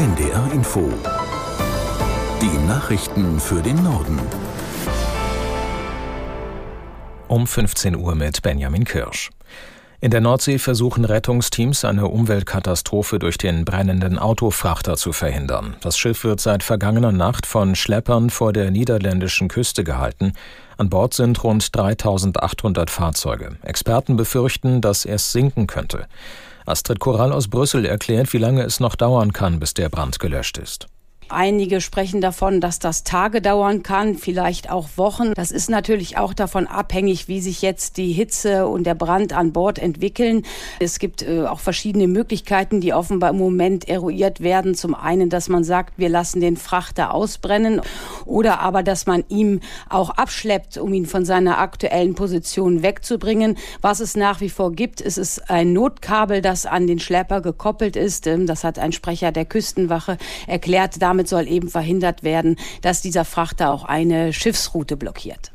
NDR Info. Die Nachrichten für den Norden. Um 15 Uhr mit Benjamin Kirsch. In der Nordsee versuchen Rettungsteams eine Umweltkatastrophe durch den brennenden Autofrachter zu verhindern. Das Schiff wird seit vergangener Nacht von Schleppern vor der niederländischen Küste gehalten. An Bord sind rund 3800 Fahrzeuge. Experten befürchten, dass es sinken könnte. Astrid Korall aus Brüssel erklärt, wie lange es noch dauern kann, bis der Brand gelöscht ist. Einige sprechen davon, dass das Tage dauern kann, vielleicht auch Wochen. Das ist natürlich auch davon abhängig, wie sich jetzt die Hitze und der Brand an Bord entwickeln. Es gibt äh, auch verschiedene Möglichkeiten, die offenbar im Moment eruiert werden. Zum einen, dass man sagt, wir lassen den Frachter ausbrennen oder aber, dass man ihm auch abschleppt, um ihn von seiner aktuellen Position wegzubringen. Was es nach wie vor gibt, ist es ein Notkabel, das an den Schlepper gekoppelt ist. Ähm, das hat ein Sprecher der Küstenwache erklärt. Damit damit soll eben verhindert werden, dass dieser Frachter auch eine Schiffsroute blockiert.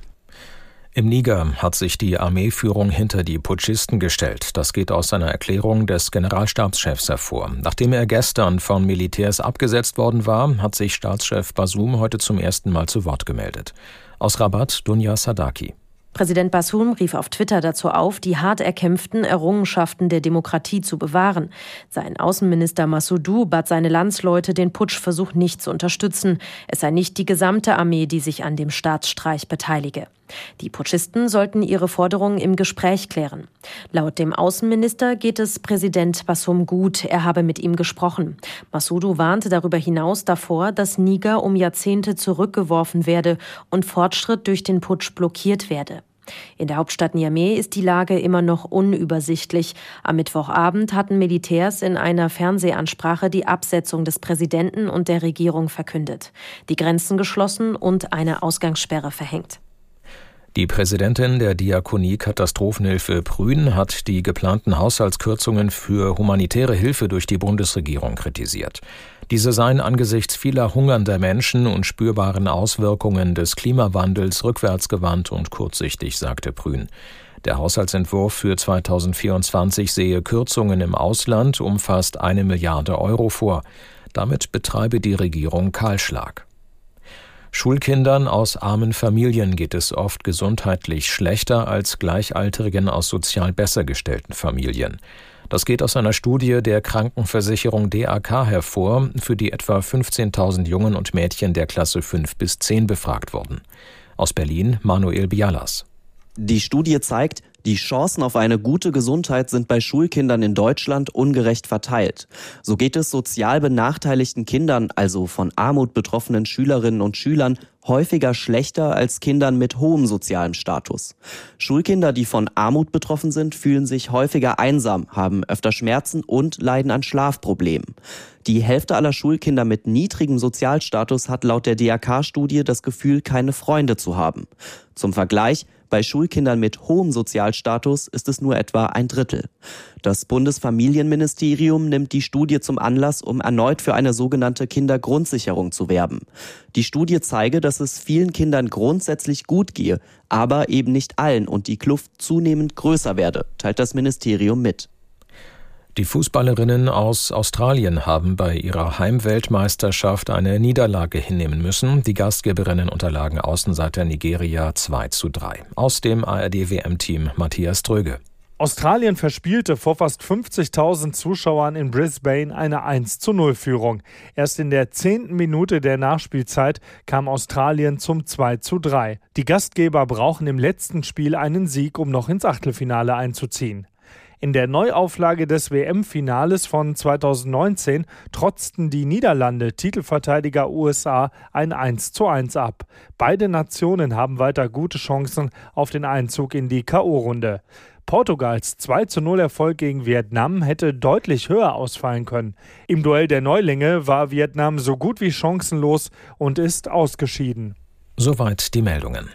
Im Niger hat sich die Armeeführung hinter die Putschisten gestellt. Das geht aus einer Erklärung des Generalstabschefs hervor. Nachdem er gestern von Militärs abgesetzt worden war, hat sich Staatschef Basum heute zum ersten Mal zu Wort gemeldet. Aus Rabat Dunja Sadaki. Präsident Bassoum rief auf Twitter dazu auf, die hart erkämpften Errungenschaften der Demokratie zu bewahren. Sein Außenminister Massoudou bat seine Landsleute, den Putschversuch nicht zu unterstützen. Es sei nicht die gesamte Armee, die sich an dem Staatsstreich beteilige. Die Putschisten sollten ihre Forderungen im Gespräch klären. Laut dem Außenminister geht es Präsident Bassoum gut, er habe mit ihm gesprochen. Massoudou warnte darüber hinaus davor, dass Niger um Jahrzehnte zurückgeworfen werde und Fortschritt durch den Putsch blockiert werde. In der Hauptstadt Niamey ist die Lage immer noch unübersichtlich. Am Mittwochabend hatten Militärs in einer Fernsehansprache die Absetzung des Präsidenten und der Regierung verkündet, die Grenzen geschlossen und eine Ausgangssperre verhängt. Die Präsidentin der Diakonie Katastrophenhilfe Prün hat die geplanten Haushaltskürzungen für humanitäre Hilfe durch die Bundesregierung kritisiert. Diese seien angesichts vieler hungernder Menschen und spürbaren Auswirkungen des Klimawandels rückwärtsgewandt und kurzsichtig, sagte Prün. Der Haushaltsentwurf für 2024 sehe Kürzungen im Ausland um fast eine Milliarde Euro vor. Damit betreibe die Regierung Kahlschlag. Schulkindern aus armen Familien geht es oft gesundheitlich schlechter als Gleichaltrigen aus sozial besser gestellten Familien. Das geht aus einer Studie der Krankenversicherung DAK hervor, für die etwa 15.000 Jungen und Mädchen der Klasse 5 bis 10 befragt wurden. Aus Berlin Manuel Bialas. Die Studie zeigt, die Chancen auf eine gute Gesundheit sind bei Schulkindern in Deutschland ungerecht verteilt. So geht es sozial benachteiligten Kindern, also von Armut betroffenen Schülerinnen und Schülern, häufiger schlechter als Kindern mit hohem sozialem Status. Schulkinder, die von Armut betroffen sind, fühlen sich häufiger einsam, haben öfter Schmerzen und leiden an Schlafproblemen. Die Hälfte aller Schulkinder mit niedrigem Sozialstatus hat laut der DRK-Studie das Gefühl, keine Freunde zu haben. Zum Vergleich, bei Schulkindern mit hohem Sozialstatus ist es nur etwa ein Drittel. Das Bundesfamilienministerium nimmt die Studie zum Anlass, um erneut für eine sogenannte Kindergrundsicherung zu werben. Die Studie zeige, dass es vielen Kindern grundsätzlich gut gehe, aber eben nicht allen und die Kluft zunehmend größer werde, teilt das Ministerium mit. Die Fußballerinnen aus Australien haben bei ihrer Heimweltmeisterschaft eine Niederlage hinnehmen müssen. Die Gastgeberinnen unterlagen Außenseiter Nigeria 2 zu 3. Aus dem ARD-WM-Team Matthias Dröge. Australien verspielte vor fast 50.000 Zuschauern in Brisbane eine 1 zu 0 Führung. Erst in der zehnten Minute der Nachspielzeit kam Australien zum 2 zu 3. Die Gastgeber brauchen im letzten Spiel einen Sieg, um noch ins Achtelfinale einzuziehen. In der Neuauflage des WM-Finales von 2019 trotzten die Niederlande Titelverteidiger USA ein 1 zu 1 ab. Beide Nationen haben weiter gute Chancen auf den Einzug in die K.O.-Runde. Portugals 2 zu 0 Erfolg gegen Vietnam hätte deutlich höher ausfallen können. Im Duell der Neulinge war Vietnam so gut wie chancenlos und ist ausgeschieden. Soweit die Meldungen.